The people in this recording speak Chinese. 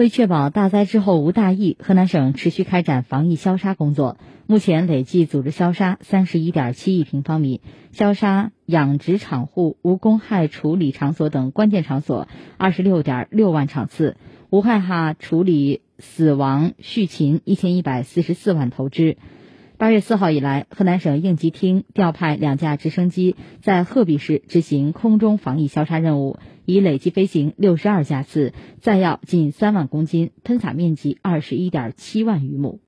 为确保大灾之后无大疫，河南省持续开展防疫消杀工作。目前累计组织消杀三十一点七亿平方米，消杀养殖场户、无公害处理场所等关键场所二十六点六万场次，无害化处理死亡畜禽一千一百四十四万头只。八月四号以来，河南省应急厅调派两架直升机在鹤壁市执行空中防疫消杀任务，已累计飞行六十二架次，载药近三万公斤，喷洒面积二十一点七万余亩。